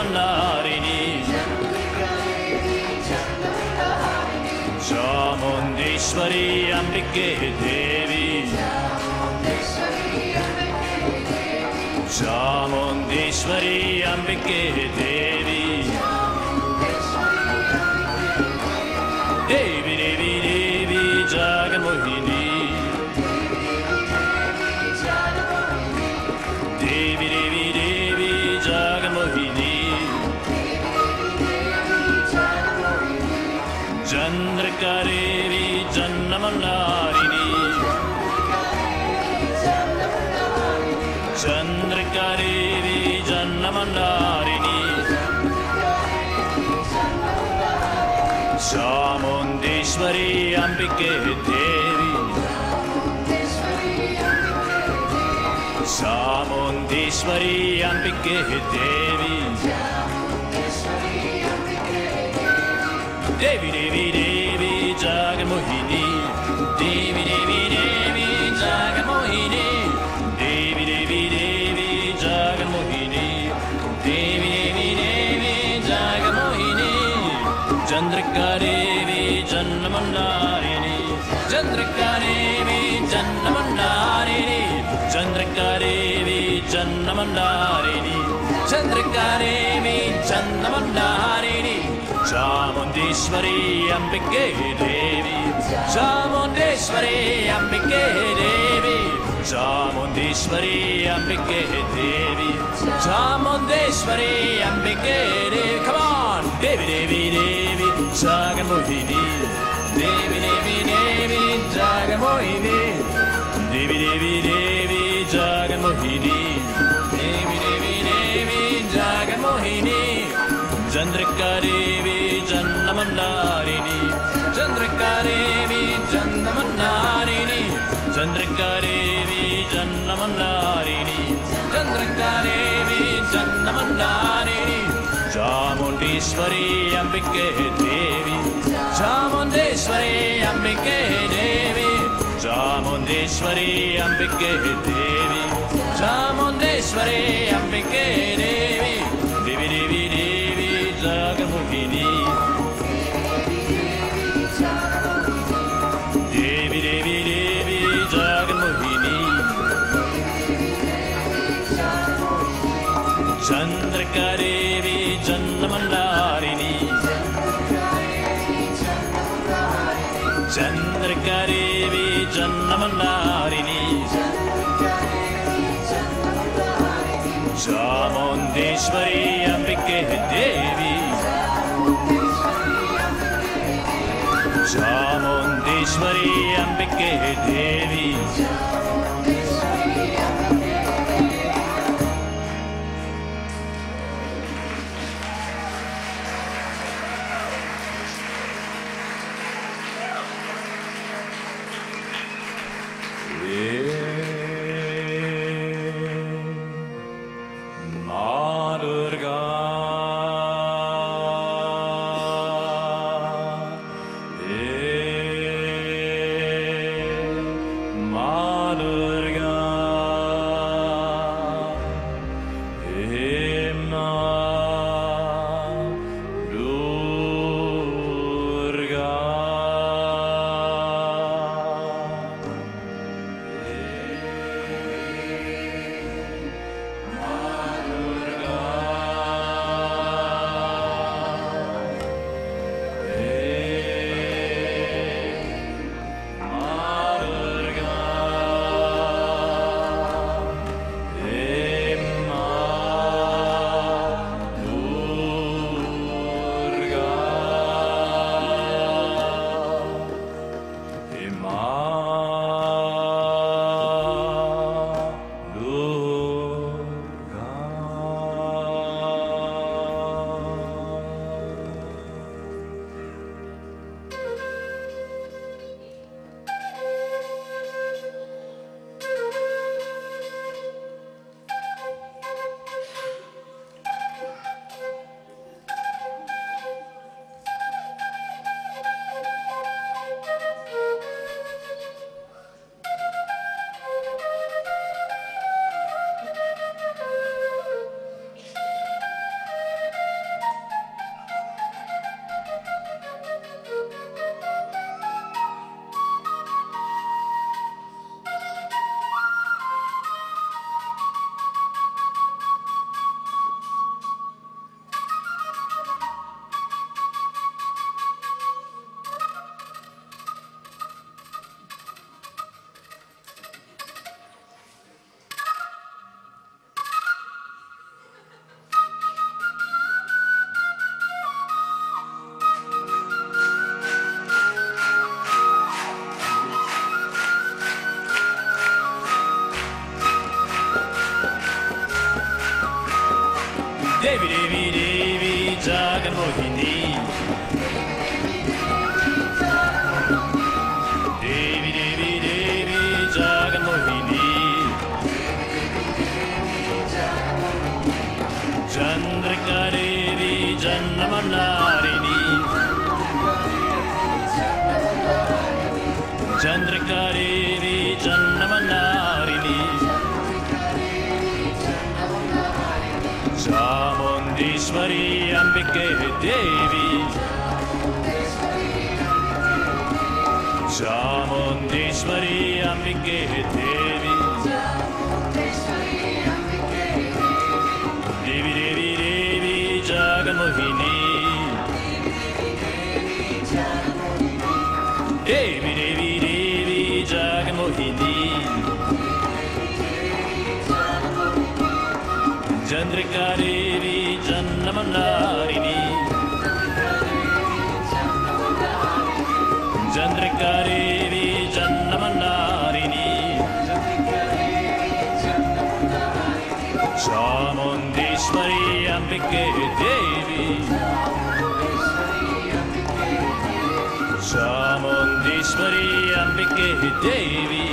çemlerini Chamundeshwari Ambike Devi Chamundeshwari Ambike Devi चन्द्रका Devi जन्मनारिणी चन्द्रका Devi जन्मनारिणी Chamundeshwari अम्बिके Devi Chamundeshwari अम्बिके Devi Devi Devi Devi ജാഗമോഹിനി Devi Devi Devi ജാഗമോഹിനി Devi Devi Devi ജാഗമോഹിനി Devi Devi Devi ജാഗമോഹിനി Chandrika Devi ജന്മമണ്ഡാരിണി Chandrika Devi ജന്മമണ്ഡാരിണി Chandrika Devi ജന്മമണ്ഡാരിണി Chandrika Devi ജന്മമണ്ഡാരിണി Chamundeshwari Ambike Devi Chamundeshwari Ambike Devi Chamundeshwari Ambike Devi Chamundeshwari Ambike Devi Come on Devi Devi Devi Jagan Mohini Devi Devi Devi Jagan Mohini Chamundeshwari అంబికే Devi Chamundeshwari అంబికే Devi Chamundeshwari అంబికే Devi Chamundeshwari అంబికే Chandrika Devi ಜನ್ಮನ್ನಾರಿಣಿ Chamundeshwari Ambika Devi Chamundeshwari Ambika Devi Chamundeshwari Ambike Devi. Chamundeshwari Ambike Devi Devi Devi Devi Jagan Mohini Devi Devi Jagan Devi Chamundeshwari Ambike Devi. Chamundeshwari Ambike Devi Chamundeshwari Ambike Devi.